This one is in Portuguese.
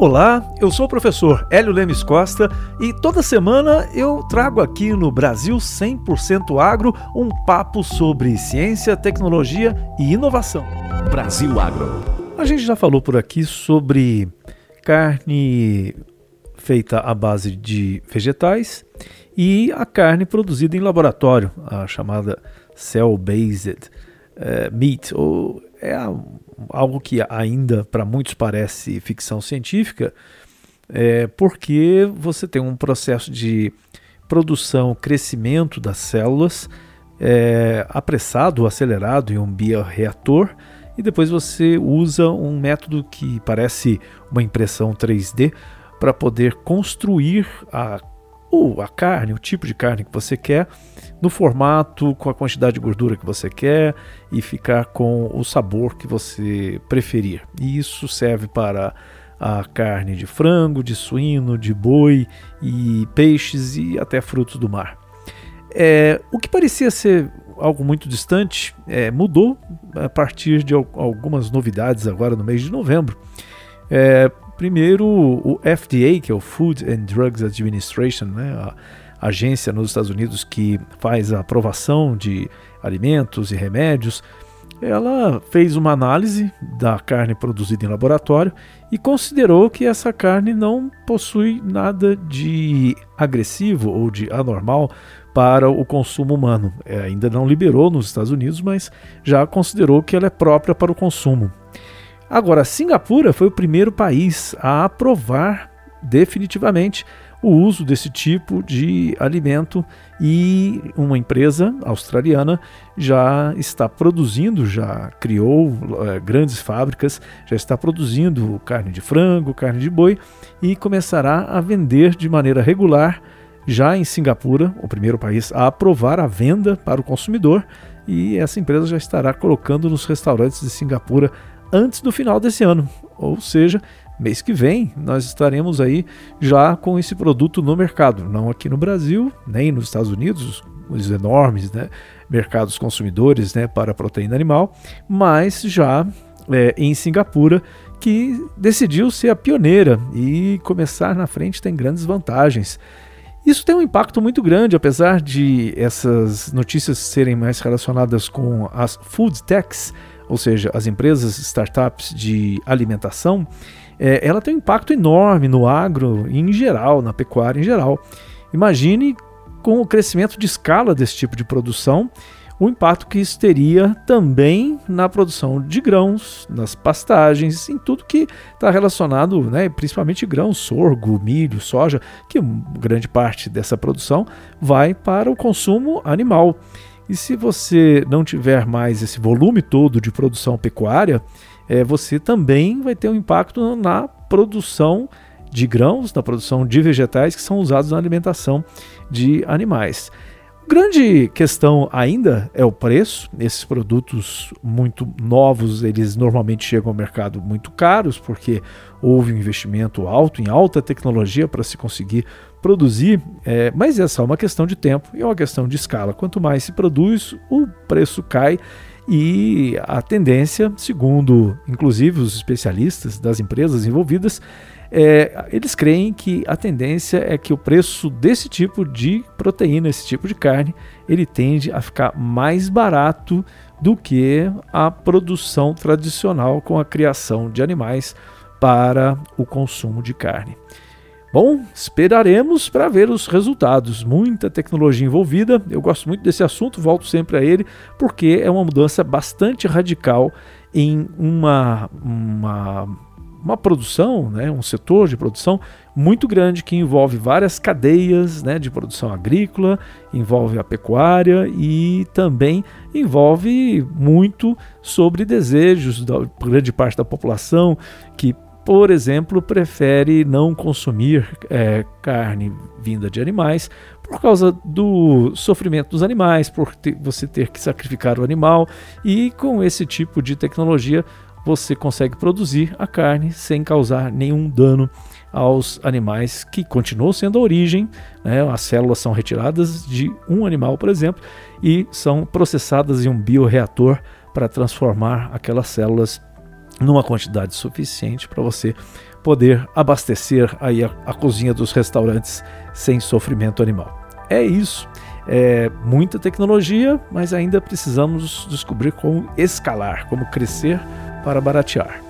Olá, eu sou o professor Hélio Lemes Costa e toda semana eu trago aqui no Brasil 100% Agro um papo sobre ciência, tecnologia e inovação. Brasil Agro. A gente já falou por aqui sobre carne feita à base de vegetais e a carne produzida em laboratório, a chamada cell-based uh, meat, ou é algo que ainda para muitos parece ficção científica, é porque você tem um processo de produção, crescimento das células é, apressado, acelerado em um bioreator, e depois você usa um método que parece uma impressão 3D para poder construir a ou a carne, o tipo de carne que você quer, no formato, com a quantidade de gordura que você quer e ficar com o sabor que você preferir. E isso serve para a carne de frango, de suíno, de boi e peixes e até frutos do mar. É, o que parecia ser algo muito distante é, mudou a partir de algumas novidades agora no mês de novembro. É, Primeiro, o FDA, que é o Food and Drugs Administration, né, a agência nos Estados Unidos que faz a aprovação de alimentos e remédios, ela fez uma análise da carne produzida em laboratório e considerou que essa carne não possui nada de agressivo ou de anormal para o consumo humano. É, ainda não liberou nos Estados Unidos, mas já considerou que ela é própria para o consumo. Agora, Singapura foi o primeiro país a aprovar definitivamente o uso desse tipo de alimento e uma empresa australiana já está produzindo, já criou é, grandes fábricas, já está produzindo carne de frango, carne de boi e começará a vender de maneira regular já em Singapura, o primeiro país a aprovar a venda para o consumidor, e essa empresa já estará colocando nos restaurantes de Singapura antes do final desse ano. Ou seja, mês que vem nós estaremos aí já com esse produto no mercado, não aqui no Brasil, nem nos Estados Unidos, os enormes né, mercados consumidores né, para proteína animal, mas já é, em Singapura, que decidiu ser a pioneira e começar na frente tem grandes vantagens. Isso tem um impacto muito grande, apesar de essas notícias serem mais relacionadas com as food techs, ou seja, as empresas, startups de alimentação, é, ela tem um impacto enorme no agro em geral, na pecuária em geral. Imagine com o crescimento de escala desse tipo de produção, o impacto que isso teria também na produção de grãos, nas pastagens, em tudo que está relacionado, né, principalmente grãos, sorgo, milho, soja, que grande parte dessa produção vai para o consumo animal. E se você não tiver mais esse volume todo de produção pecuária, é, você também vai ter um impacto na produção de grãos, na produção de vegetais que são usados na alimentação de animais. Grande questão ainda é o preço. Esses produtos muito novos, eles normalmente chegam ao mercado muito caros, porque houve um investimento alto em alta tecnologia para se conseguir produzir, é, mas essa é uma questão de tempo e é uma questão de escala. Quanto mais se produz, o preço cai e a tendência, segundo inclusive os especialistas das empresas envolvidas, é, eles creem que a tendência é que o preço desse tipo de proteína, esse tipo de carne, ele tende a ficar mais barato do que a produção tradicional com a criação de animais para o consumo de carne. Bom, esperaremos para ver os resultados. Muita tecnologia envolvida. Eu gosto muito desse assunto, volto sempre a ele, porque é uma mudança bastante radical em uma, uma, uma produção, né, um setor de produção muito grande que envolve várias cadeias né, de produção agrícola, envolve a pecuária e também envolve muito sobre desejos da grande parte da população que por exemplo, prefere não consumir é, carne vinda de animais por causa do sofrimento dos animais, por ter, você ter que sacrificar o animal, e com esse tipo de tecnologia você consegue produzir a carne sem causar nenhum dano aos animais, que continuam sendo a origem. Né? As células são retiradas de um animal, por exemplo, e são processadas em um bioreator para transformar aquelas células numa quantidade suficiente para você poder abastecer aí a, a cozinha dos restaurantes sem sofrimento animal. É isso. É muita tecnologia, mas ainda precisamos descobrir como escalar, como crescer para baratear.